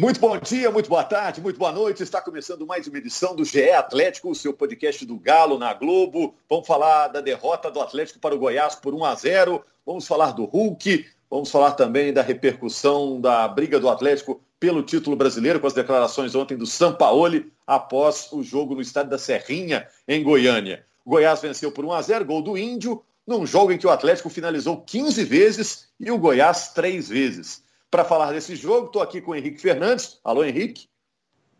Muito bom dia, muito boa tarde, muito boa noite. Está começando mais uma edição do GE Atlético, o seu podcast do Galo na Globo. Vamos falar da derrota do Atlético para o Goiás por 1 a 0. Vamos falar do Hulk. Vamos falar também da repercussão da briga do Atlético pelo título brasileiro, com as declarações ontem do Sampaoli após o jogo no estádio da Serrinha, em Goiânia. O Goiás venceu por 1 a 0, gol do Índio, num jogo em que o Atlético finalizou 15 vezes e o Goiás 3 vezes. Para falar desse jogo, estou aqui com o Henrique Fernandes. Alô, Henrique.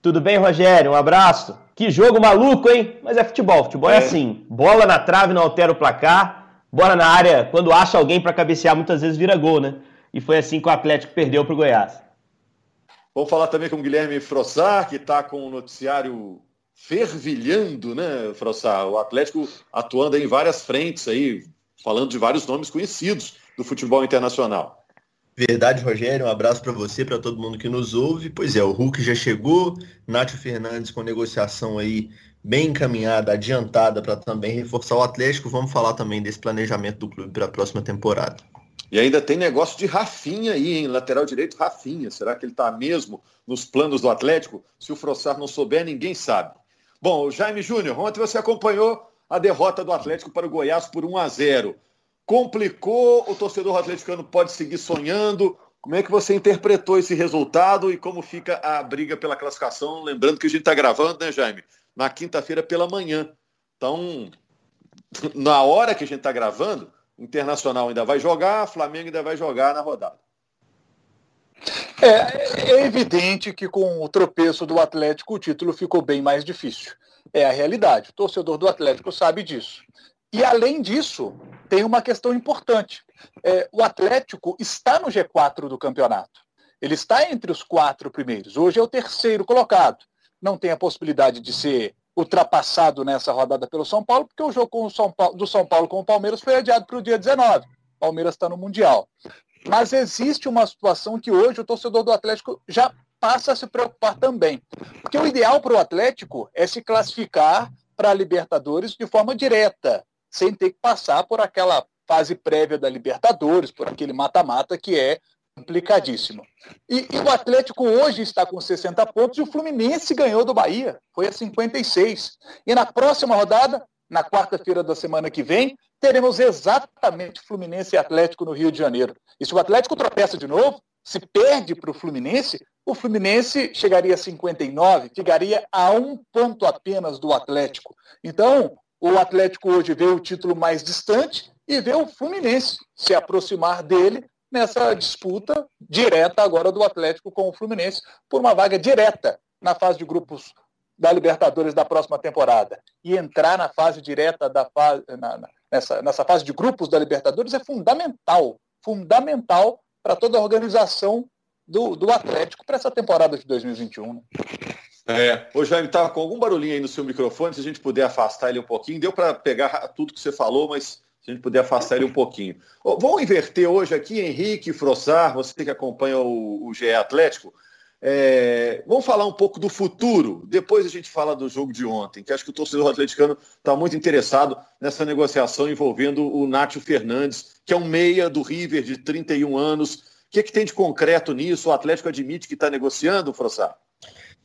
Tudo bem, Rogério? Um abraço. Que jogo maluco, hein? Mas é futebol. Futebol é, é assim. Bola na trave não altera o placar. Bola na área, quando acha alguém para cabecear, muitas vezes vira gol, né? E foi assim que o Atlético perdeu para o Goiás. Vamos falar também com o Guilherme Frossar, que está com o noticiário fervilhando, né, Frossar? O Atlético atuando em várias frentes aí, falando de vários nomes conhecidos do futebol internacional. Verdade, Rogério. Um abraço para você, para todo mundo que nos ouve. Pois é, o Hulk já chegou, Nátio Fernandes com negociação aí bem encaminhada, adiantada para também reforçar o Atlético. Vamos falar também desse planejamento do clube para a próxima temporada. E ainda tem negócio de Rafinha aí, hein? Lateral direito Rafinha. Será que ele está mesmo nos planos do Atlético? Se o Frossar não souber, ninguém sabe. Bom, Jaime Júnior, ontem você acompanhou a derrota do Atlético para o Goiás por 1 a 0 complicou, o torcedor atleticano pode seguir sonhando. Como é que você interpretou esse resultado e como fica a briga pela classificação? Lembrando que a gente está gravando, né, Jaime? Na quinta-feira pela manhã. Então, na hora que a gente está gravando, Internacional ainda vai jogar, Flamengo ainda vai jogar na rodada. É, é evidente que com o tropeço do Atlético o título ficou bem mais difícil. É a realidade. O torcedor do Atlético sabe disso. E além disso, tem uma questão importante. É, o Atlético está no G4 do campeonato. Ele está entre os quatro primeiros. Hoje é o terceiro colocado. Não tem a possibilidade de ser ultrapassado nessa rodada pelo São Paulo, porque o jogo São Paulo, do São Paulo com o Palmeiras foi adiado para o dia 19. O Palmeiras está no Mundial. Mas existe uma situação que hoje o torcedor do Atlético já passa a se preocupar também. Porque o ideal para o Atlético é se classificar para a Libertadores de forma direta sem ter que passar por aquela fase prévia da Libertadores, por aquele mata-mata que é complicadíssimo. E, e, o Atlético hoje está com 60 pontos e o Fluminense ganhou do Bahia, foi a 56. E na próxima rodada, na quarta-feira da semana que vem, teremos exatamente Fluminense e Atlético no Rio de Janeiro. E se o Atlético tropeça de novo, se perde para o Fluminense, o Fluminense chegaria a 59, ficaria a um ponto apenas do Atlético. Então, o Atlético hoje vê o título mais distante e vê o Fluminense se aproximar dele nessa disputa direta agora do Atlético com o Fluminense por uma vaga direta na fase de grupos da Libertadores da próxima temporada. E entrar na fase direta da fase, na, na, nessa, nessa fase de grupos da Libertadores é fundamental, fundamental para toda a organização do, do Atlético para essa temporada de 2021. Né? É, ô Jaime, estava com algum barulhinho aí no seu microfone, se a gente puder afastar ele um pouquinho. Deu para pegar tudo que você falou, mas se a gente puder afastar ele um pouquinho. Vamos inverter hoje aqui, Henrique Frossar, você que acompanha o, o GE Atlético. É, vamos falar um pouco do futuro. Depois a gente fala do jogo de ontem, que acho que o torcedor atleticano está muito interessado nessa negociação envolvendo o Nátio Fernandes, que é um meia do River de 31 anos. O que, é que tem de concreto nisso? O Atlético admite que está negociando, Frossar?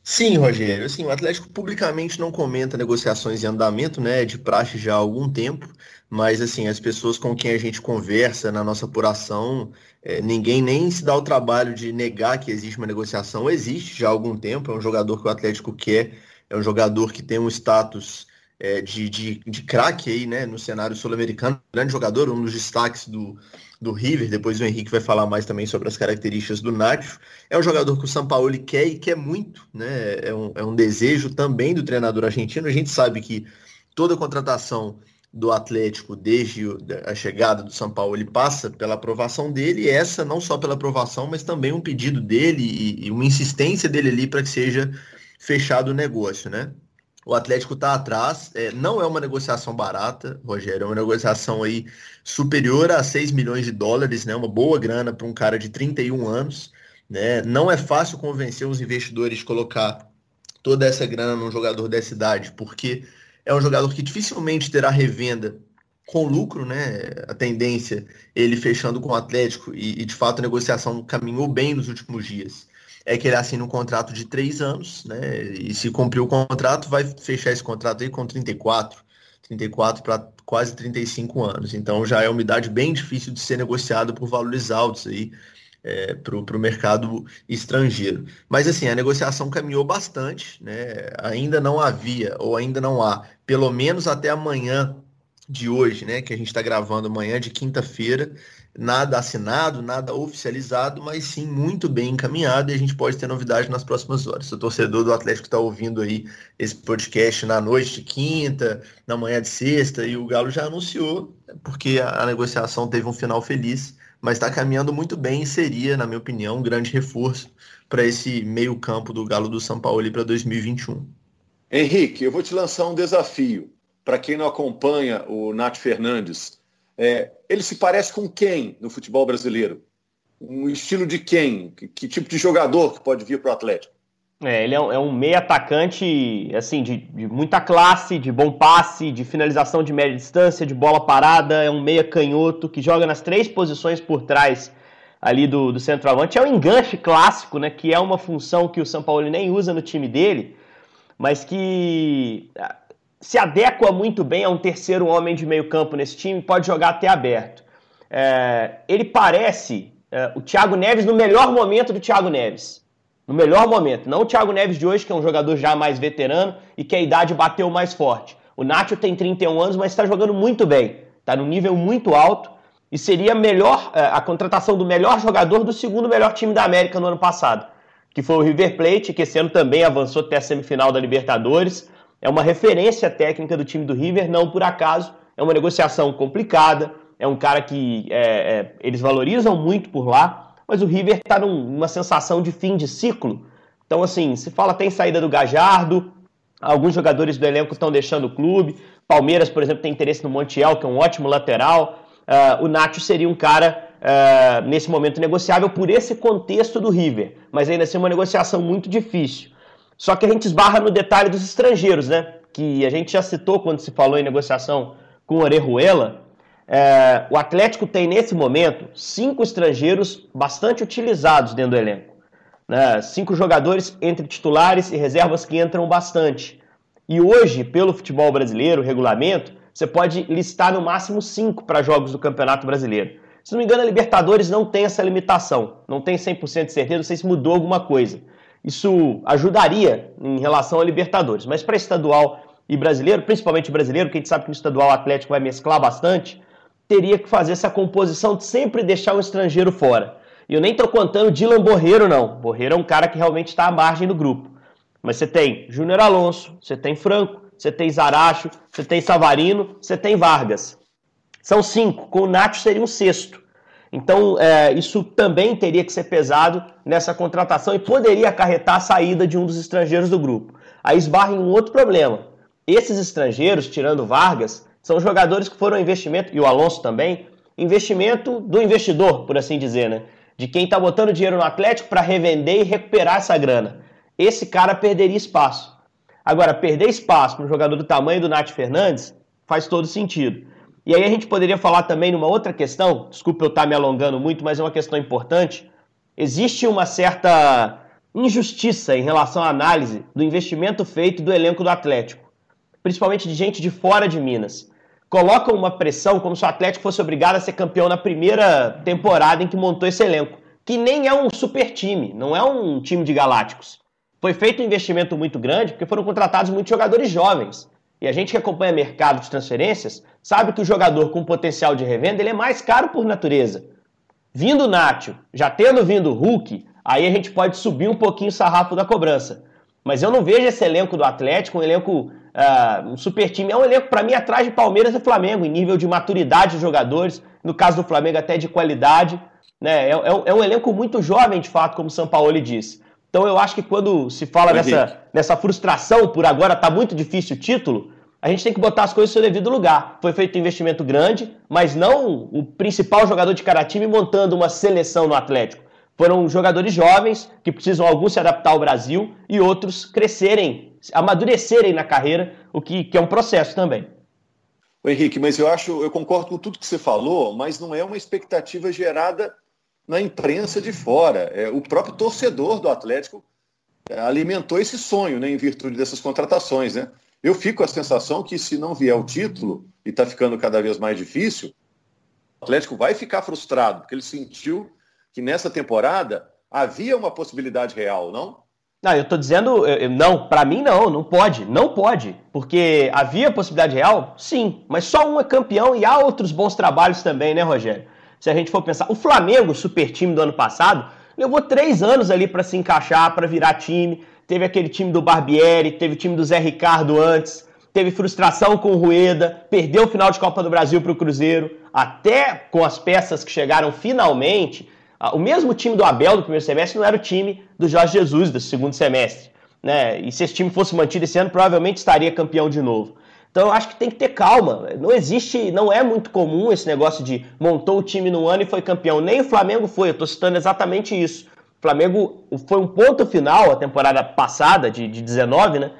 Sim, Rogério. Assim, o Atlético publicamente não comenta negociações em andamento, né? De praxe já há algum tempo, mas assim, as pessoas com quem a gente conversa na nossa apuração, é, ninguém nem se dá o trabalho de negar que existe uma negociação. Existe já há algum tempo, é um jogador que o Atlético quer, é um jogador que tem um status é, de, de, de craque aí, né? No cenário sul-americano, grande jogador, um dos destaques do, do River, depois o Henrique vai falar mais também sobre as características do Nacho. É um jogador que o São Paulo quer e quer muito, né? É um, é um desejo também do treinador argentino. A gente sabe que toda contratação do Atlético desde a chegada do São Paulo ele passa pela aprovação dele, e essa não só pela aprovação, mas também um pedido dele e, e uma insistência dele ali para que seja fechado o negócio, né? O Atlético está atrás. É, não é uma negociação barata, Rogério. É uma negociação aí superior a 6 milhões de dólares, né? Uma boa grana para um cara de 31 anos. Né? Não é fácil convencer os investidores de colocar toda essa grana num jogador dessa idade, porque é um jogador que dificilmente terá revenda com lucro, né? A tendência, ele fechando com o Atlético e, e, de fato a negociação caminhou bem nos últimos dias. É que ele assina um contrato de três anos, né? E se cumprir o contrato, vai fechar esse contrato aí com 34, 34 para quase 35 anos. Então já é uma idade bem difícil de ser negociada por valores altos aí é, para o mercado estrangeiro. Mas assim, a negociação caminhou bastante, né? Ainda não havia, ou ainda não há, pelo menos até amanhã de hoje, né? Que a gente está gravando amanhã de quinta-feira, nada assinado, nada oficializado, mas sim muito bem encaminhado e a gente pode ter novidade nas próximas horas. O torcedor do Atlético está ouvindo aí esse podcast na noite de quinta, na manhã de sexta, e o Galo já anunciou, porque a, negociação teve um final feliz mas está caminhando muito bem e seria, na minha opinião, um grande reforço para esse meio-campo do Galo do São Paulo para 2021. Henrique, eu vou te lançar um desafio. Para quem não acompanha o Nath Fernandes, é, ele se parece com quem no futebol brasileiro? Um estilo de quem? Que, que tipo de jogador que pode vir para o Atlético? É, ele é um, é um meio atacante assim de, de, muita classe, de bom passe, de finalização de média distância, de bola parada. É um meia canhoto que joga nas três posições por trás ali do, do centroavante. É um enganche clássico, né? Que é uma função que o São Paulo nem usa no time dele, mas que se adequa muito bem a um terceiro homem de meio campo nesse time. Pode jogar até aberto. É, ele parece é, o Thiago Neves no melhor momento do Thiago Neves no melhor momento. Não o Thiago Neves de hoje, que é um jogador já mais veterano e que a idade bateu mais forte. O Nacho tem 31 anos, mas está jogando muito bem. Está no nível muito alto e seria melhor é, a contratação do melhor jogador do segundo melhor time da América no ano passado, que foi o River Plate, que esse ano também avançou até a semifinal da Libertadores. É uma referência técnica do time do River, não por acaso. É uma negociação complicada. É um cara que é, é, eles valorizam muito por lá mas o River está numa sensação de fim de ciclo. Então, assim, se fala tem saída do Gajardo, alguns jogadores do elenco estão deixando o clube. Palmeiras, por exemplo, tem interesse no Montiel, que é um ótimo lateral. Uh, o Nacho seria um cara, uh, nesse momento, negociável por esse contexto do River, mas ainda assim é uma negociação muito difícil. Só que a gente esbarra no detalhe dos estrangeiros, né? Que a gente já citou quando se falou em negociação com o Orejuela. É, o Atlético tem nesse momento cinco estrangeiros bastante utilizados dentro do elenco. Né? Cinco jogadores entre titulares e reservas que entram bastante. E hoje, pelo futebol brasileiro, regulamento, você pode listar no máximo cinco para jogos do Campeonato Brasileiro. Se não me engano, a Libertadores não tem essa limitação. Não tem 100% de certeza, não sei se mudou alguma coisa. Isso ajudaria em relação a Libertadores. Mas para estadual e brasileiro, principalmente brasileiro, que a gente sabe que no estadual o Atlético vai mesclar bastante, teria que fazer essa composição de sempre deixar um estrangeiro fora. E eu nem estou contando Dylan Borreiro, não. Borreiro é um cara que realmente está à margem do grupo. Mas você tem Júnior Alonso, você tem Franco, você tem Zaracho, você tem Savarino, você tem Vargas. São cinco. Com o Nacho seria um sexto. Então, é, isso também teria que ser pesado nessa contratação e poderia acarretar a saída de um dos estrangeiros do grupo. Aí esbarra em um outro problema. Esses estrangeiros, tirando Vargas, são jogadores que foram investimento, e o Alonso também, investimento do investidor, por assim dizer, né? De quem está botando dinheiro no Atlético para revender e recuperar essa grana. Esse cara perderia espaço. Agora, perder espaço para um jogador do tamanho do Nath Fernandes faz todo sentido. E aí a gente poderia falar também numa outra questão, desculpa eu estar me alongando muito, mas é uma questão importante. Existe uma certa injustiça em relação à análise do investimento feito do elenco do Atlético, principalmente de gente de fora de Minas colocam uma pressão como se o Atlético fosse obrigado a ser campeão na primeira temporada em que montou esse elenco, que nem é um super time, não é um time de galácticos. Foi feito um investimento muito grande porque foram contratados muitos jogadores jovens. E a gente que acompanha mercado de transferências sabe que o jogador com potencial de revenda ele é mais caro por natureza. Vindo o Nacho, já tendo vindo o Hulk, aí a gente pode subir um pouquinho o sarrafo da cobrança. Mas eu não vejo esse elenco do Atlético um elenco uh, um super time. É um elenco, para mim, atrás de Palmeiras e Flamengo, em nível de maturidade de jogadores, no caso do Flamengo, até de qualidade. Né? É, é, é um elenco muito jovem, de fato, como o São Paulo disse. Então eu acho que quando se fala nessa, nessa frustração por agora tá muito difícil o título, a gente tem que botar as coisas no seu devido lugar. Foi feito um investimento grande, mas não o principal jogador de cada time montando uma seleção no Atlético. Foram jogadores jovens que precisam alguns se adaptar ao Brasil e outros crescerem amadurecerem na carreira, o que, que é um processo também. O Henrique, mas eu acho, eu concordo com tudo que você falou, mas não é uma expectativa gerada na imprensa de fora. É, o próprio torcedor do Atlético é, alimentou esse sonho, né, em virtude dessas contratações, né? Eu fico com a sensação que se não vier o título e está ficando cada vez mais difícil, o Atlético vai ficar frustrado porque ele sentiu que nessa temporada havia uma possibilidade real, não? Não, eu estou dizendo, não, para mim não, não pode, não pode, porque havia possibilidade real, sim, mas só um é campeão e há outros bons trabalhos também, né, Rogério? Se a gente for pensar, o Flamengo, super time do ano passado, levou três anos ali para se encaixar, para virar time. Teve aquele time do Barbieri, teve o time do Zé Ricardo antes, teve frustração com o Rueda, perdeu o final de Copa do Brasil para o Cruzeiro, até com as peças que chegaram finalmente, o mesmo time do Abel do primeiro semestre não era o time do Jorge Jesus do segundo semestre. Né? E se esse time fosse mantido esse ano, provavelmente estaria campeão de novo. Então eu acho que tem que ter calma. Não existe, não é muito comum esse negócio de montou o time no ano e foi campeão. Nem o Flamengo foi, eu estou citando exatamente isso. Flamengo foi um ponto final a temporada passada, de, de 19, né?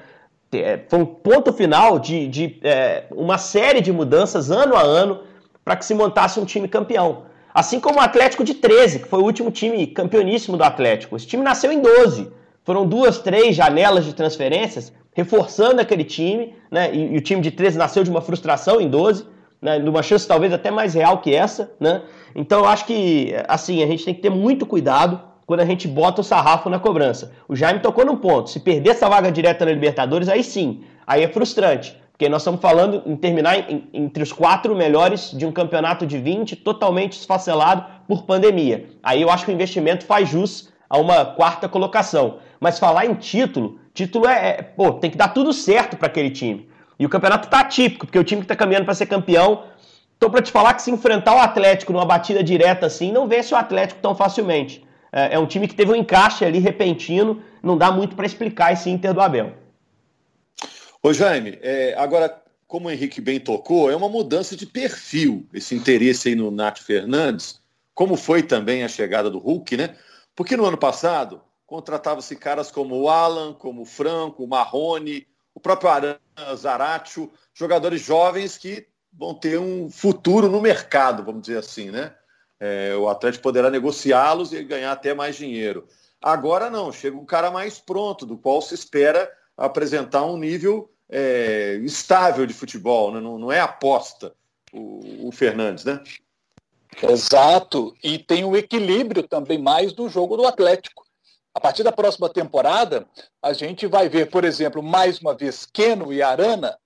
É, foi um ponto final de, de é, uma série de mudanças ano a ano para que se montasse um time campeão. Assim como o Atlético de 13, que foi o último time campeoníssimo do Atlético. Esse time nasceu em 12. Foram duas, três janelas de transferências, reforçando aquele time, né? E, e o time de 13 nasceu de uma frustração em 12, né? De uma chance talvez até mais real que essa, né? Então eu acho que, assim, a gente tem que ter muito cuidado quando a gente bota o sarrafo na cobrança. O Jaime tocou num ponto. Se perder essa vaga direta na Libertadores, aí sim, aí é frustrante. Porque nós estamos falando em terminar em, entre os quatro melhores de um campeonato de 20 totalmente esfacelado por pandemia. Aí eu acho que o investimento faz jus a uma quarta colocação. Mas falar em título, título é, é pô, tem que dar tudo certo para aquele time. E o campeonato tá atípico, porque o time que está caminhando para ser campeão, tô para te falar que se enfrentar o Atlético numa batida direta assim, não vence o Atlético tão facilmente. É, é um time que teve um encaixe ali repentino, não dá muito para explicar esse Inter do Abel. Ô Jaime, é, agora, como o Henrique bem tocou, é uma mudança de perfil esse interesse aí no Nath Fernandes, como foi também a chegada do Hulk, né? Porque no ano passado contratava-se caras como o Alan, como o Franco, o Marrone, o próprio Aran, Zaratio, jogadores jovens que vão ter um futuro no mercado, vamos dizer assim, né? É, o Atlético poderá negociá-los e ganhar até mais dinheiro. Agora não, chega um cara mais pronto, do qual se espera apresentar um nível é, estável de futebol, né? não, não, é aposta o, o, Fernandes, né? Exato, e tem o equilíbrio também mais do jogo do Atlético. A partir da próxima temporada, a gente vai ver, por exemplo, mais uma vez Keno e Arana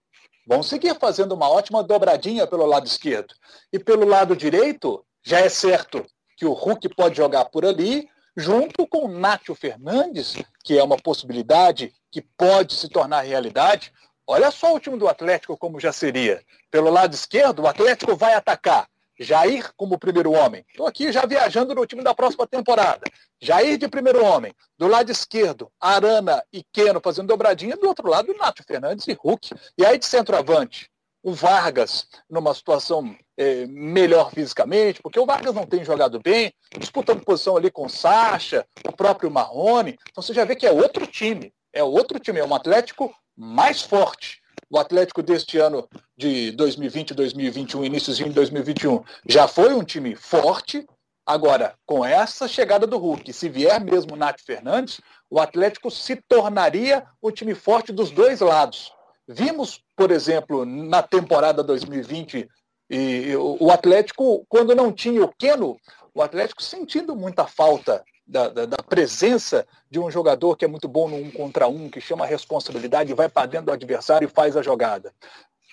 vão seguir fazendo uma ótima dobradinha pelo lado esquerdo. E pelo lado direito, já é certo que o Hulk pode jogar por ali, junto com o Nátio Fernandes, que é uma possibilidade que pode se tornar realidade. Olha só o time do Atlético como já seria. Pelo lado esquerdo, o Atlético vai atacar. Jair como primeiro homem. Estou aqui já viajando no time da próxima temporada. Jair de primeiro homem. Do lado esquerdo, Arana e Keno fazendo dobradinha. Do outro lado, Nato Fernandes e Hulk. E aí de centroavante, o Vargas numa situação é, melhor fisicamente, porque o Vargas não tem jogado bem, disputando posição ali com o Sacha, o próprio Marrone. Então você já vê que é outro time. É outro time, é um Atlético mais forte. O Atlético deste ano de 2020, 2021, iníciozinho de 2021, já foi um time forte. Agora, com essa chegada do Hulk, se vier mesmo o Nath Fernandes, o Atlético se tornaria o time forte dos dois lados. Vimos, por exemplo, na temporada 2020, e o Atlético, quando não tinha o Keno, o Atlético sentindo muita falta da, da, da, presença de um jogador que é muito bom no um contra um, que chama a responsabilidade, vai para dentro do adversário e faz a jogada.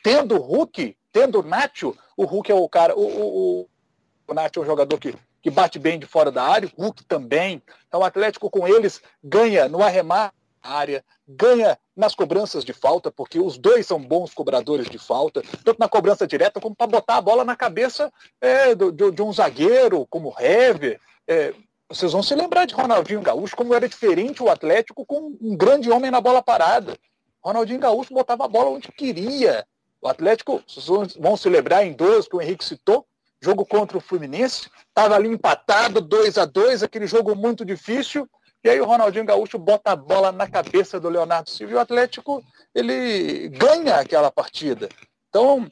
Tendo o Hulk, tendo o Nacho, o Hulk é o cara. O, o, o Nacho é um jogador que, que bate bem de fora da área, o Hulk também. Então o Atlético com eles ganha no arremate área, ganha nas cobranças de falta, porque os dois são bons cobradores de falta, tanto na cobrança direta como para botar a bola na cabeça é, do, de, de, um zagueiro, como Hever. É, vocês vão se lembrar de Ronaldinho Gaúcho, como era diferente o Atlético com um grande homem na bola parada. Ronaldinho Gaúcho botava a bola onde queria. O Atlético, vocês vão se lembrar em dois que o Henrique citou, jogo contra o Fluminense, estava ali empatado, 2 a 2 aquele jogo muito difícil, e aí o Ronaldinho Gaúcho bota a bola na cabeça do Leonardo Silva e o Atlético ele ganha aquela partida. Então,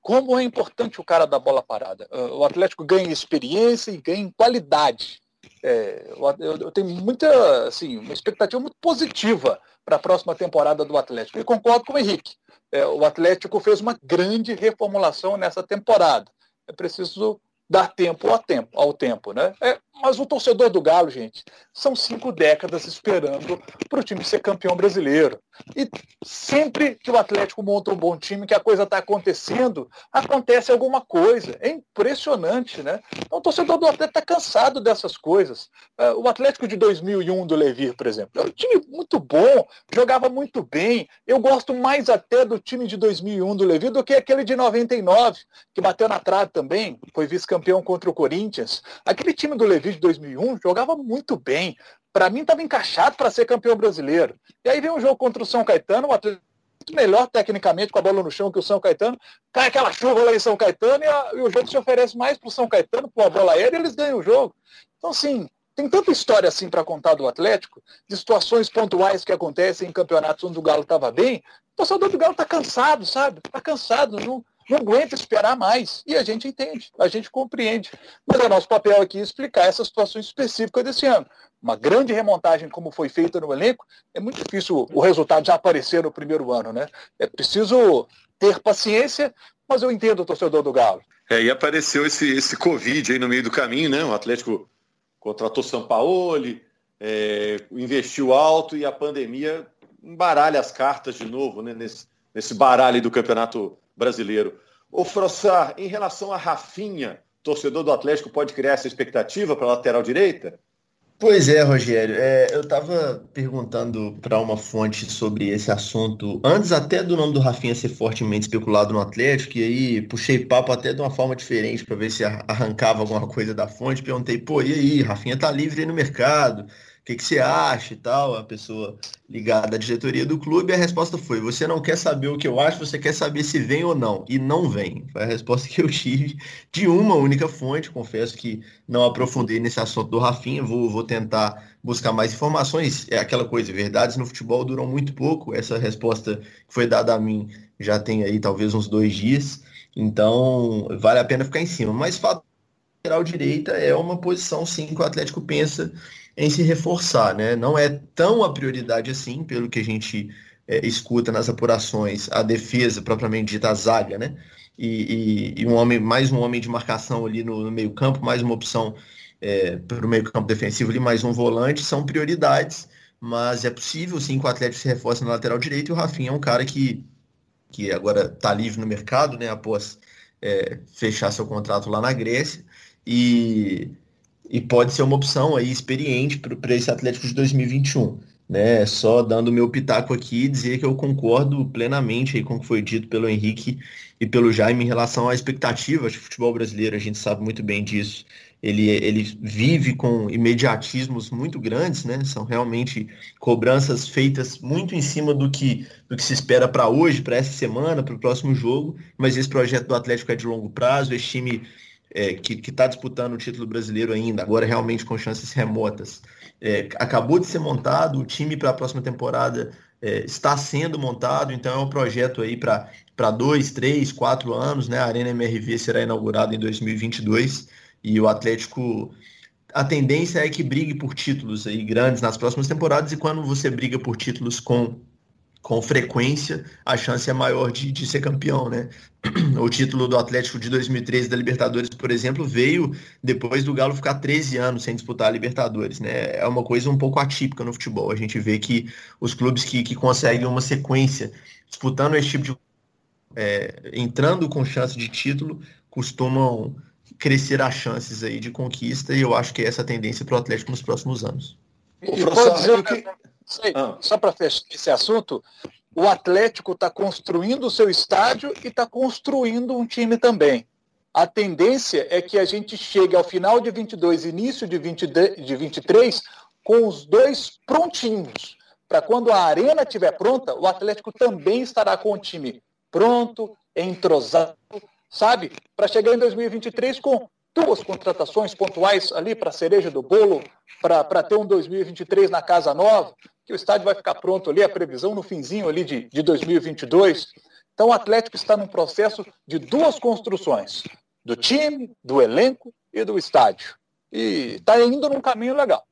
como é importante o cara da bola parada. Ah, o Atlético ganha experiência e ganha qualidade. É, eu, eu, tenho muita, assim, uma expectativa muito positiva para a próxima temporada do Atlético. E concordo com o Henrique. É, o Atlético fez uma grande reformulação nessa temporada. É preciso dar tempo ao tempo, ao tempo né? É, mas o torcedor do Galo, gente, são cinco décadas esperando para o time ser campeão brasileiro. E sempre que o Atlético monta um bom time, que a coisa está acontecendo, acontece alguma coisa. É impressionante, né? Então, o torcedor do Atlético está cansado dessas coisas. É, o Atlético de 2001 do Levir, por exemplo, é um time muito bom, jogava muito bem. Eu gosto mais até do time de 2001 do Levir do que aquele de 99, que bateu na trave também, foi vice-campeão contra o Corinthians. Aquele time do Levir de 2001 jogava muito bem. Para mim, estava encaixado para ser campeão brasileiro. E aí vem um jogo contra o São Caetano, o Atlético melhor tecnicamente com a bola no chão que o São Caetano. Cai aquela chuva lá em São Caetano e, a, e o jogo se oferece mais para o São Caetano, com a bola aérea, eles ganham o jogo. Então, assim, tem tanta história assim para contar do Atlético, de situações pontuais que acontecem em campeonatos onde o Galo estava bem. O torcedor do Galo está cansado, sabe? Está cansado. Não, não aguenta esperar mais. E a gente entende, a gente compreende. Mas é nosso papel aqui explicar essa situação específica desse ano. Uma grande remontagem, como foi feita no elenco, é muito difícil o resultado já aparecer no primeiro ano, né? É preciso ter paciência, mas eu entendo o torcedor do Galo. É, e apareceu esse, esse Covid aí no meio do caminho, né? O Atlético contratou São Paulo, é, investiu alto e a pandemia embaralha as cartas de novo, né? Nesse, nesse baralho do campeonato brasileiro. O Frossar, em relação a Rafinha, torcedor do Atlético pode criar essa expectativa para a lateral direita? Pois é, Rogério. É, eu estava perguntando para uma fonte sobre esse assunto, antes até do nome do Rafinha ser fortemente especulado no Atlético, e aí puxei papo até de uma forma diferente para ver se arrancava alguma coisa da fonte. Perguntei, pô, e aí, Rafinha tá livre aí no mercado? O que, que você acha e tal, a pessoa ligada à diretoria do clube, a resposta foi, você não quer saber o que eu acho, você quer saber se vem ou não, e não vem. Foi a resposta que eu tive de uma única fonte, confesso que não aprofundei nesse assunto do Rafinha, vou, vou tentar buscar mais informações, é aquela coisa, verdades no futebol duram muito pouco, essa resposta que foi dada a mim já tem aí talvez uns dois dias, então vale a pena ficar em cima, mas fato lateral direita é uma posição sim que o Atlético pensa em se reforçar, né? Não é tão a prioridade assim, pelo que a gente é, escuta nas apurações, a defesa propriamente dita, a zaga, né? E, e, e, um homem, mais um homem de marcação ali no, no meio campo, mais uma opção é, para o meio campo defensivo ali, mais um volante, são prioridades, mas é possível sim que o Atlético se reforce na lateral direita e o Rafinha é um cara que, que agora está livre no mercado, né? Após é, fechar seu contrato lá na Grécia. E e pode ser uma opção aí experiente para esse Atlético de 2021. Né? Só dando meu pitaco aqui dizer que eu concordo plenamente aí com o que foi dito pelo Henrique e pelo Jaime em relação à expectativa de futebol brasileiro, a gente sabe muito bem disso. Ele, ele vive com imediatismos muito grandes, né? São realmente cobranças feitas muito em cima do que, do que se espera para hoje, para essa semana, para o próximo jogo. Mas esse projeto do Atlético é de longo prazo, esse time é, que está disputando o título brasileiro ainda, agora realmente com chances remotas. É, acabou de ser montado, o time para a próxima temporada é, está sendo montado, então é um projeto aí para dois, três, quatro anos, né? A Arena MRV será inaugurada em 2022 e o Atlético a tendência é que brigue por títulos aí grandes nas próximas temporadas e quando você briga por títulos com com frequência, a chance é maior de, de ser campeão, né? O título do Atlético de 2013 da Libertadores, por exemplo, veio depois do Galo ficar 13 anos sem disputar a Libertadores, né? É uma coisa um pouco atípica no futebol. A gente vê que os clubes que, que conseguem uma sequência disputando esse tipo de. É, entrando com chance de título, costumam crescer as chances aí de conquista, e eu acho que é essa a tendência para o Atlético nos próximos anos. E, que Sei, ah. Só para fechar esse assunto, o Atlético está construindo o seu estádio e está construindo um time também. A tendência é que a gente chegue ao final de 22, início de, 20, de 23, com os dois prontinhos. Para quando a arena estiver pronta, o Atlético também estará com o time pronto, entrosado, sabe? Para chegar em 2023 com duas contratações pontuais ali para a cereja do bolo, para ter um 2023 na casa nova, que o estádio vai ficar pronto ali, a previsão no finzinho ali de, de 2022. Então o Atlético está num processo de duas construções, do time, do elenco e do estádio. E está indo num caminho legal.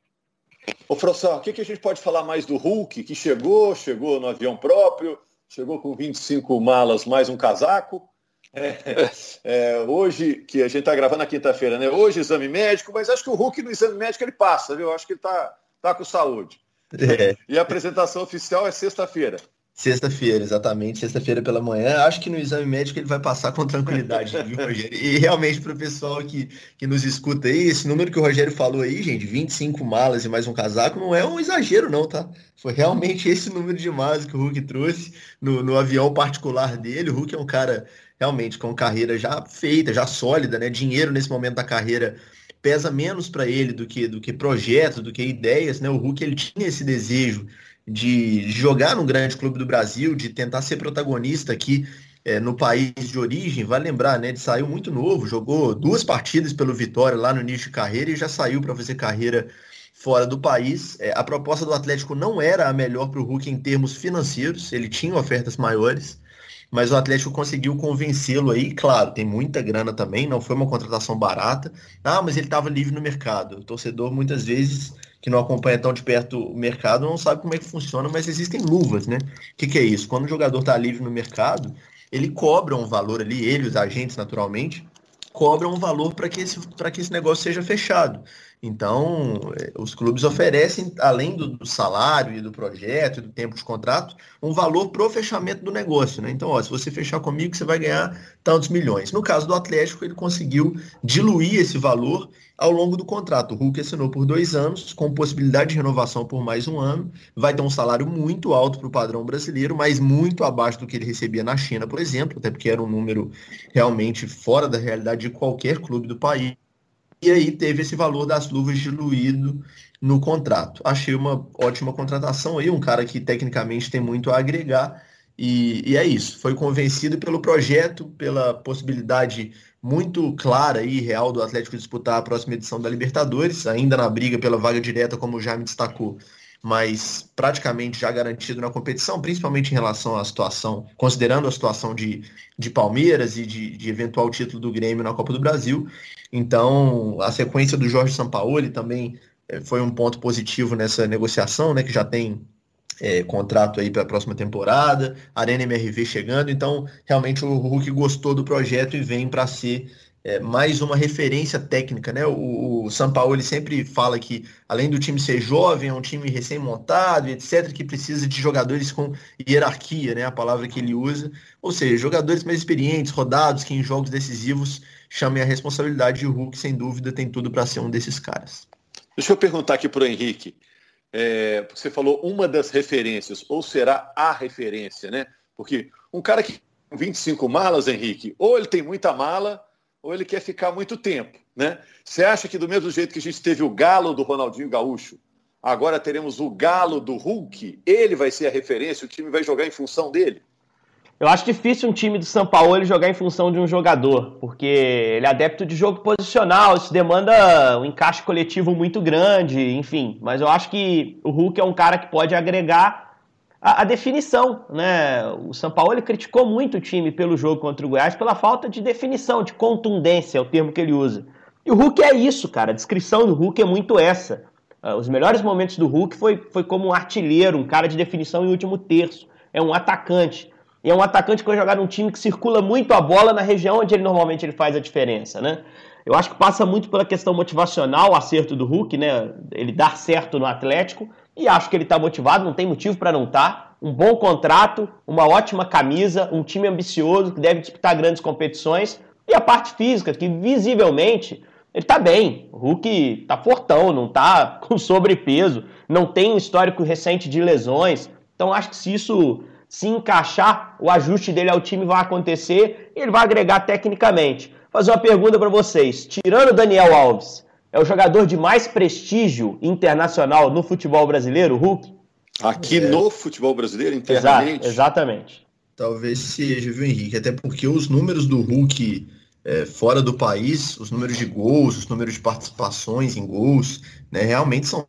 Ô, Frossão, o que, que a gente pode falar mais do Hulk, que chegou, chegou no avião próprio, chegou com 25 malas mais um casaco. É, é, hoje, que a gente está gravando na quinta-feira, né? Hoje exame médico, mas acho que o Hulk no exame médico ele passa, viu? Acho que ele está tá com saúde. É. E a apresentação oficial é sexta-feira. Sexta-feira, exatamente, sexta-feira pela manhã. Acho que no exame médico ele vai passar com tranquilidade, viu, Rogério? E realmente, para o pessoal que, que nos escuta aí, esse número que o Rogério falou aí, gente, 25 malas e mais um casaco, não é um exagero, não, tá? Foi realmente esse número de malas que o Hulk trouxe no, no avião particular dele. O Hulk é um cara realmente com carreira já feita, já sólida, né? Dinheiro nesse momento da carreira pesa menos para ele do que do que projetos, do que ideias, né? O Hulk ele tinha esse desejo de jogar no grande clube do Brasil, de tentar ser protagonista aqui é, no país de origem. Vai lembrar, né? Ele saiu muito novo, jogou duas partidas pelo Vitória lá no início de carreira e já saiu para fazer carreira fora do país. É, a proposta do Atlético não era a melhor para o Hulk em termos financeiros, ele tinha ofertas maiores mas o Atlético conseguiu convencê-lo aí. Claro, tem muita grana também, não foi uma contratação barata. Ah, mas ele estava livre no mercado. O torcedor, muitas vezes, que não acompanha tão de perto o mercado, não sabe como é que funciona, mas existem luvas, né? O que, que é isso? Quando o jogador está livre no mercado, ele cobra um valor ali, ele, os agentes, naturalmente, cobram um valor para que, esse, que esse negócio seja fechado. Então, eh, os clubes oferecem, além do, do, salário e do projeto e do tempo de contrato, um valor para o fechamento do negócio. Né? Então, ó, se você fechar comigo, você vai ganhar tantos milhões. No caso do Atlético, ele conseguiu diluir esse valor ao longo do contrato. O Hulk assinou por dois anos, com possibilidade de renovação por mais um ano. Vai ter um salário muito alto para o padrão brasileiro, mas muito abaixo do que ele recebia na China, por exemplo, até porque era um número realmente fora da realidade de qualquer clube do país e aí teve esse valor das luvas diluído no contrato. Achei uma ótima contratação aí, um cara que tecnicamente tem muito a agregar, e, e é isso. Foi convencido pelo projeto, pela possibilidade muito clara e real do Atlético disputar a próxima edição da Libertadores, ainda na briga pela vaga direta, como já me destacou mas praticamente já garantido na competição, principalmente em relação à situação, considerando a situação de, de Palmeiras e de, de eventual título do Grêmio na Copa do Brasil. Então, a sequência do Jorge Sampaoli também é, foi um ponto positivo nessa negociação, né, que já tem é, contrato aí para a próxima temporada, Arena MRV chegando, então realmente o Hulk gostou do projeto e vem para ser é, mais uma referência técnica, né? O, o São Paulo ele sempre fala que, além do time ser jovem, é um time recém-montado, etc., que precisa de jogadores com hierarquia, né? A palavra que ele usa. Ou seja, jogadores mais experientes, rodados, que em jogos decisivos chamem a responsabilidade. E o Hulk, sem dúvida, tem tudo para ser um desses caras. Deixa eu perguntar aqui para o Henrique. É, você falou uma das referências, ou será a referência, né? Porque um cara que com 25 malas, Henrique, ou ele tem muita mala ou ele quer ficar muito tempo. Né? Você acha que do mesmo jeito que a gente teve o galo do Ronaldinho Gaúcho, agora teremos o galo do Hulk? Ele vai ser a referência, o time vai jogar em função dele? Eu acho difícil um time do São Paulo jogar em função de um jogador, porque ele é adepto de jogo posicional, isso demanda um encaixe coletivo muito grande, enfim. Mas eu acho que o Hulk é um cara que pode agregar a, a, definição, né? O São Paulo criticou muito o time pelo jogo contra o Goiás pela falta de definição, de contundência, é o termo que ele usa. E o Hulk é isso, cara. A descrição do Hulk é muito essa. Uh, os melhores momentos do Hulk foi, foi como um artilheiro, um cara de definição em último terço. É um atacante. E é um atacante que vai jogar num time que circula muito a bola na região onde ele normalmente ele faz a diferença, né? Eu acho que passa muito pela questão motivacional, o acerto do Hulk, né? Ele dar certo no Atlético, e acho que ele está motivado, não tem motivo para não estar. Tá. Um bom contrato, uma ótima camisa, um time ambicioso que deve disputar grandes competições e a parte física, que visivelmente ele está bem. O Hulk está fortão, não está com sobrepeso, não tem um histórico recente de lesões. Então acho que se isso se encaixar, o ajuste dele ao time vai acontecer e ele vai agregar tecnicamente. Fazer uma pergunta para vocês. Tirando o Daniel Alves, é o jogador de mais prestígio internacional no futebol brasileiro, o Hulk? Aqui é. no futebol brasileiro, internamente? Exato, exatamente. Talvez seja, viu, Henrique? Até porque os números do Hulk é, fora do país, os números de gols, os números de participações em gols, né, realmente são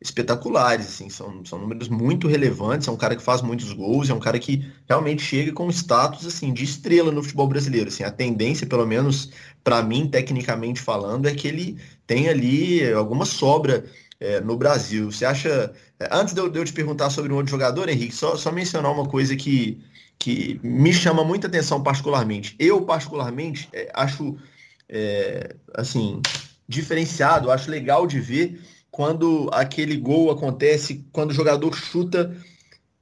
espetaculares, assim, são, são números muito relevantes, é um cara que faz muitos gols, é um cara que realmente chega com status assim de estrela no futebol brasileiro, assim, a tendência, pelo menos para mim, tecnicamente falando, é que ele tem ali alguma sobra é, no Brasil. Você acha, é, antes de eu, de eu, te perguntar sobre um outro jogador, Henrique, só, só mencionar uma coisa que, que me chama muita atenção particularmente. Eu, particularmente, é, acho, é, assim, diferenciado, acho legal de ver quando aquele gol acontece, quando o jogador chuta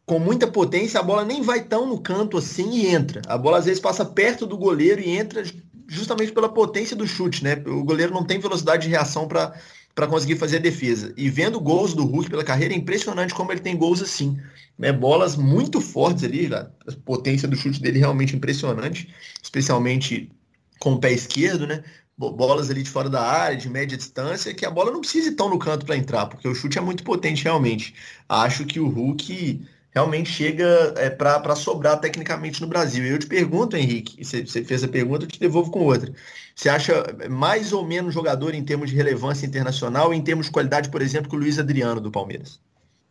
com muita potência, a bola nem vai tão no canto assim e entra. A bola às vezes passa perto do goleiro e entra justamente pela potência do chute, né? O goleiro não tem velocidade de reação para conseguir fazer a defesa. E vendo gols do Hulk pela carreira, é impressionante como ele tem gols assim. Né? Bolas muito fortes ali, a potência do chute dele é realmente impressionante, especialmente com o pé esquerdo, né? Bolas ali de fora da área, de média distância, que a bola não precisa ir tão no canto para entrar, porque o chute é muito potente realmente. Acho que o Hulk realmente chega é, para sobrar tecnicamente no Brasil. Eu te pergunto, Henrique, você, fez a pergunta, eu te devolvo com outra. Você acha mais ou menos jogador em termos de relevância internacional em termos de qualidade, por exemplo, que o Luiz Adriano do Palmeiras?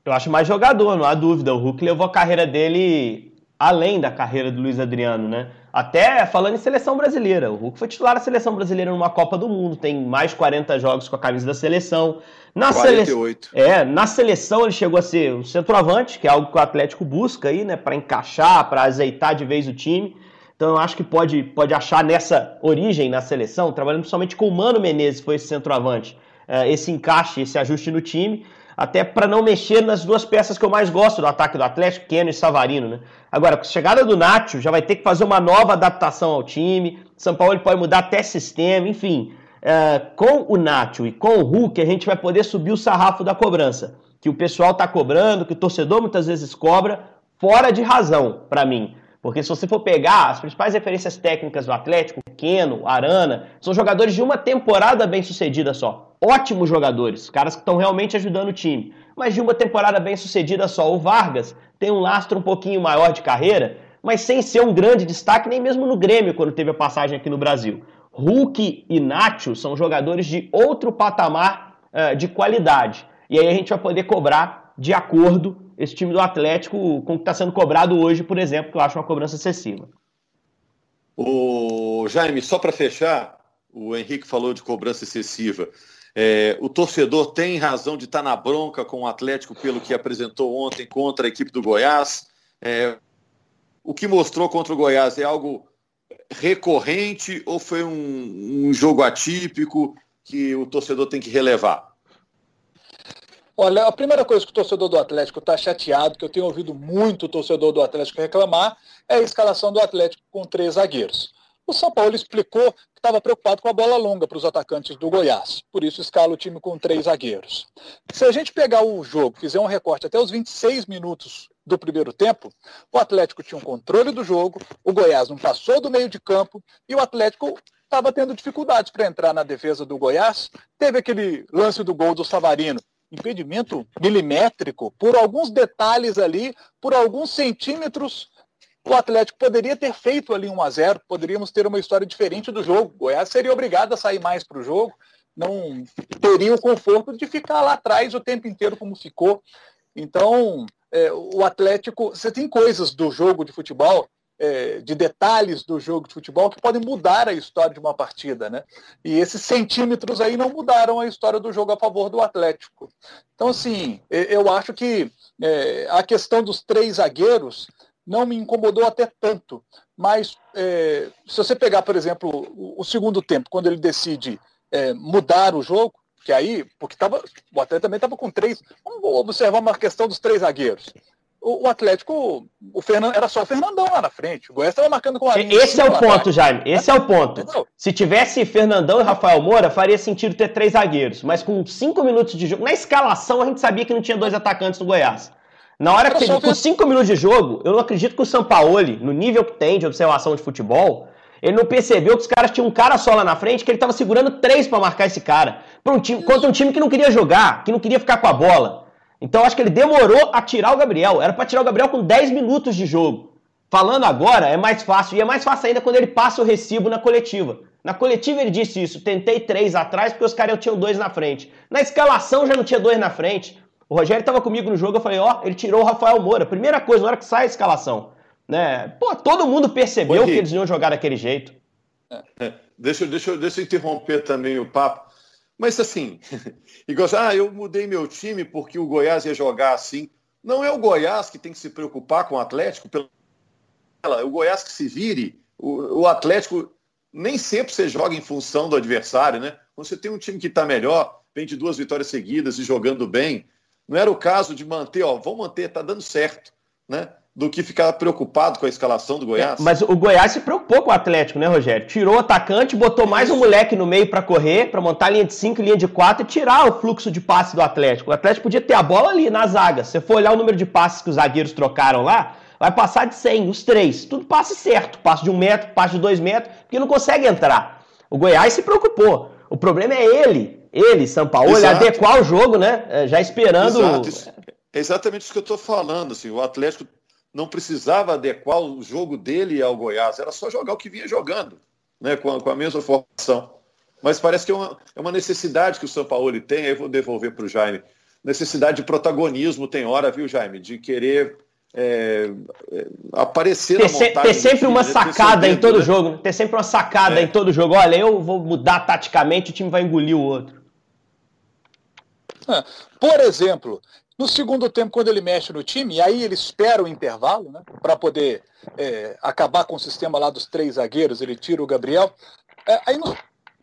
Eu acho mais jogador, não há dúvida. O Hulk levou a carreira dele além da carreira do Luiz Adriano, né? Até falando em seleção brasileira, o Hulk foi titular da seleção brasileira numa Copa do Mundo, tem mais 40 jogos com a camisa da seleção. Na 48. Sele... É, na seleção ele chegou a ser o centroavante, que é algo que o Atlético busca aí, né, para encaixar, para azeitar de vez o time. Então eu acho que pode, pode achar nessa origem na seleção, trabalhando principalmente com o Mano Menezes, foi esse centroavante, é, esse encaixe, esse ajuste no time até para não mexer nas duas peças que eu mais gosto do ataque do Atlético, Keno e Savarino, né? Agora, com a chegada do Nacho, já vai ter que fazer uma nova adaptação ao time, São Paulo pode mudar até sistema, enfim. É, com o Nacho e com o Hulk, a gente vai poder subir o sarrafo da cobrança, que o pessoal está cobrando, que o torcedor muitas vezes cobra, fora de razão, para mim. Porque se você for pegar as principais referências técnicas do Atlético, Keno, Arana, são jogadores de uma temporada bem sucedida só. Ótimos jogadores, caras que estão realmente ajudando o time. Mas de uma temporada bem sucedida só. O Vargas tem um lastro um pouquinho maior de carreira, mas sem ser um grande destaque, nem mesmo no Grêmio, quando teve a passagem aqui no Brasil. Hulk e Nacho são jogadores de outro patamar uh, de qualidade. E aí a gente vai poder cobrar de acordo esse time do Atlético o que está sendo cobrado hoje, por exemplo, que eu acho uma cobrança excessiva. O Jaime, só para fechar, o Henrique falou de cobrança excessiva. É, o torcedor tem razão de estar tá na bronca com o Atlético pelo que apresentou ontem contra a equipe do Goiás. É, o que mostrou contra o Goiás é algo recorrente ou foi um, um jogo atípico que o torcedor tem que relevar? Olha, a primeira coisa que o torcedor do Atlético está chateado, que eu tenho ouvido muito o torcedor do Atlético reclamar, é a escalação do Atlético com três zagueiros. O São Paulo explicou que estava preocupado com a bola longa para os atacantes do Goiás, por isso escala o time com três zagueiros. Se a gente pegar o jogo, fizer um recorte até os 26 minutos do primeiro tempo, o Atlético tinha um controle do jogo, o Goiás não passou do meio de campo e o Atlético estava tendo dificuldades para entrar na defesa do Goiás. Teve aquele lance do gol do Savarino, impedimento milimétrico, por alguns detalhes ali, por alguns centímetros, o Atlético poderia ter feito ali 1 a 0 poderíamos ter uma história diferente do jogo. O Goiás seria obrigado a sair mais para o jogo, não teria o conforto de ficar lá atrás o tempo inteiro como ficou. Então, é, o Atlético, você tem coisas do jogo de futebol é, de detalhes do jogo de futebol que podem mudar a história de uma partida, né? E esses centímetros aí não mudaram a história do jogo a favor do Atlético. Então, assim, eu acho que é, a questão dos três zagueiros não me incomodou até tanto. Mas é, se você pegar, por exemplo, o, o, segundo tempo, quando ele decide é, mudar o jogo, que aí, porque tava, o Atlético também estava com três. Vamos observar uma questão dos três zagueiros o, Atlético, o Fernando, era só o Fernandão lá na frente. O Goiás estava marcando com a linha Esse é o ponto, Jaime. Esse é o ponto. Entendeu? Se tivesse Fernandão e Rafael Moura, faria sentido ter três zagueiros. Mas com cinco minutos de jogo, na escalação a gente sabia que não tinha dois atacantes no Goiás. Na hora que com cinco minutos de jogo, eu não acredito que o Sampaoli, no nível que tem de observação de futebol, ele não percebeu que os caras tinham um cara só lá na frente, que ele estava segurando três para marcar esse cara. Um time, contra um time que não queria jogar, que não queria ficar com a bola. Então acho que ele demorou a tirar o Gabriel. Era para tirar o Gabriel com 10 minutos de jogo. Falando agora é mais fácil. E é mais fácil ainda quando ele passa o recibo na coletiva. Na coletiva ele disse isso. Tentei três atrás porque os caras tinham dois na frente. Na escalação já não tinha dois na frente. O Rogério estava comigo no jogo, eu falei, ó, ele tirou o Rafael Moura. Primeira coisa, na hora que sai a escalação. Né? Pô, todo mundo percebeu que eles iam jogar daquele jeito. É, deixa, deixa, deixa eu interromper também o papo. Mas assim, igual ah, eu mudei meu time porque o Goiás ia jogar assim. Não é o Goiás que tem que se preocupar com o Atlético, pelo... o Goiás que se vire. O, o Atlético nem sempre você joga em função do adversário, né? Quando você tem um time que está melhor, vem de duas vitórias seguidas e jogando bem, não era o caso de manter, ó, vamos manter, tá dando certo, né? Do que ficar preocupado com a escalação do Goiás. É, mas o Goiás se preocupou com o Atlético, né, Rogério? Tirou o atacante, botou mais um moleque no meio para correr, para montar linha de 5 linha de 4 e tirar o fluxo de passe do Atlético. O Atlético podia ter a bola ali na zaga. Se você for olhar o número de passes que os zagueiros trocaram lá, vai passar de 100, os três. Tudo passe certo. Passe de um metro, passe de dois metros, porque não consegue entrar. O Goiás se preocupou. O problema é ele, ele, São Paulo, adequar o jogo, né? É, já esperando. Exato. É exatamente isso que eu estou falando. Assim, o Atlético não precisava adequar o jogo dele ao Goiás, era só jogar o que vinha jogando, né, com, a, com a mesma formação. Mas parece que é uma, é uma necessidade que o São Paulo tem, aí eu vou devolver para o Jaime. Necessidade de protagonismo tem hora, viu, Jaime? De querer é, é, aparecer ter na montagem. Ter sempre uma né? sacada em todo né? jogo. Ter sempre uma sacada é. em todo jogo. Olha, eu vou mudar taticamente, o time vai engolir o outro. É, por exemplo, no segundo tempo, quando ele mexe no time, e aí ele espera o intervalo, né, para poder é, acabar com o sistema lá dos três zagueiros, ele tira o Gabriel. É, aí no,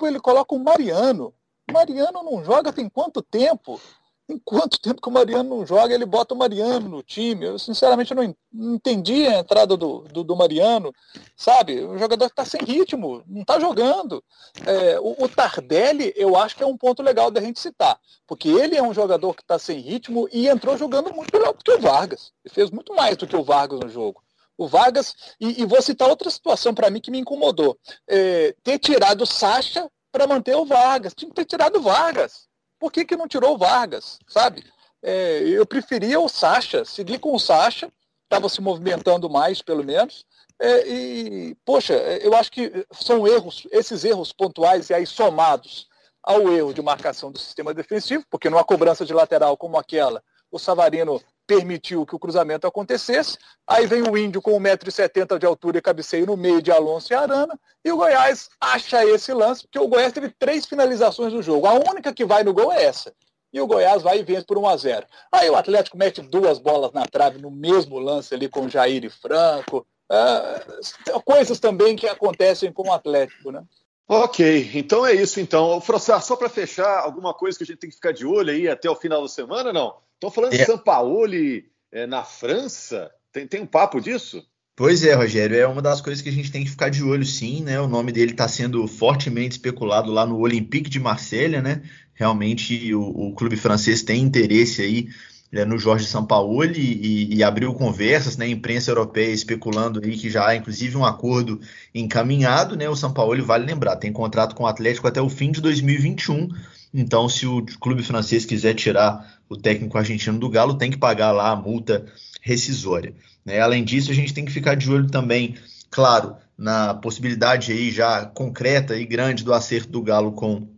ele coloca o Mariano. Mariano não joga tem quanto tempo? Em quanto tempo que o Mariano não joga, ele bota o Mariano no time. Eu, sinceramente, não entendi a entrada do, do, do Mariano, sabe? O jogador que está sem ritmo, não está jogando. É, o, o, Tardelli, eu acho que é um ponto legal da gente citar, porque ele é um jogador que está sem ritmo e entrou jogando muito melhor do que o Vargas. Ele fez muito mais do que o Vargas no jogo. O Vargas, e, e vou citar outra situação para mim que me incomodou: é, ter tirado o Sacha para manter o Vargas. Tinha que ter tirado o Vargas por que, que não tirou o Vargas, sabe? É, eu preferia o Sacha, seguir com o Sacha, estava se movimentando mais, pelo menos. É, e, poxa, eu acho que são erros, esses erros pontuais e aí somados ao erro de marcação do sistema defensivo, porque numa cobrança de lateral como aquela, o Savarino permitiu que o cruzamento acontecesse. Aí vem o Índio com 1,70m de altura e cabeceio no meio de Alonso e Arana. E o Goiás acha esse lance, porque o Goiás teve três finalizações no jogo. A única que vai no gol é essa. E o Goiás vai e vence por 1 a 0 Aí o Atlético mete duas bolas na trave no mesmo lance ali com Jair e Franco. É, coisas também que acontecem com o Atlético, né? Ok, então é isso então. Frossar, só para fechar, alguma coisa que a gente tem que ficar de olho aí até o final da semana, não? Estão falando é. de Sampaoli é, na França? Tem, tem um papo disso? Pois é, Rogério, é uma das coisas que a gente tem que ficar de olho, sim, né? O nome dele está sendo fortemente especulado lá no Olympique de Marselha, né? Realmente o, o clube francês tem interesse aí né, no Jorge Sampaoli e, e abriu conversas, né? Imprensa europeia especulando aí que já há inclusive um acordo encaminhado, né? O Sampaoli vale lembrar, tem contrato com o Atlético até o fim de 2021. Então, se o clube francês quiser tirar o técnico argentino do Galo, tem que pagar lá a multa rescisória. Né? Além disso, a gente tem que ficar de olho também, claro, na possibilidade aí já concreta e grande do acerto do Galo com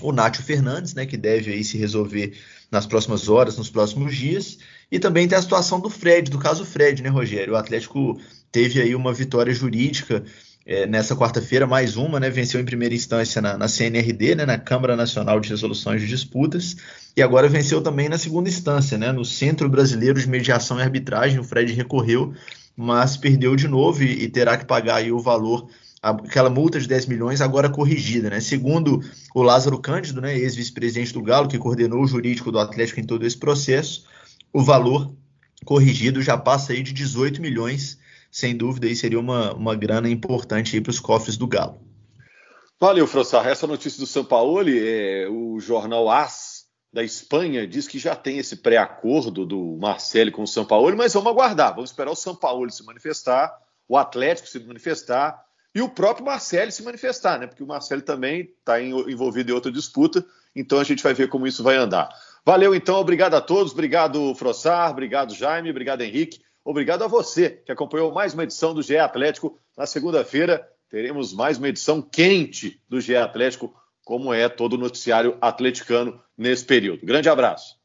o Nátio Fernandes, né, que deve aí se resolver nas próximas horas, nos próximos dias. E também tem a situação do Fred, do caso Fred, né, Rogério? O Atlético teve aí uma vitória jurídica é, nessa quarta-feira, mais uma, né? Venceu em primeira instância na, na CNRD, né, na Câmara Nacional de Resoluções de Disputas, e agora venceu também na segunda instância, né? No Centro Brasileiro de Mediação e Arbitragem. O Fred recorreu, mas perdeu de novo e, e terá que pagar aí o valor aquela multa de 10 milhões agora corrigida, né? Segundo o Lázaro Cândido, né, ex-vice-presidente do Galo, que coordenou o jurídico do Atlético em todo esse processo, o valor corrigido já passa aí de 18 milhões sem dúvida aí seria uma, uma grana importante para os cofres do Galo. Valeu, Frossar. Essa notícia do São Paulo, é, o jornal AS da Espanha diz que já tem esse pré-acordo do Marcelo com o São Paulo, mas vamos aguardar, vamos esperar o São Paulo se manifestar, o Atlético se manifestar e o próprio Marcelo se manifestar, né? Porque o Marcelo também está envolvido em outra disputa, então a gente vai ver como isso vai andar. Valeu, então, obrigado a todos, obrigado, Frossar, obrigado, Jaime, obrigado, Henrique. Obrigado a você que acompanhou mais uma edição do GE Atlético. Na segunda-feira teremos mais uma edição quente do GE Atlético, como é todo o noticiário atleticano nesse período. Grande abraço.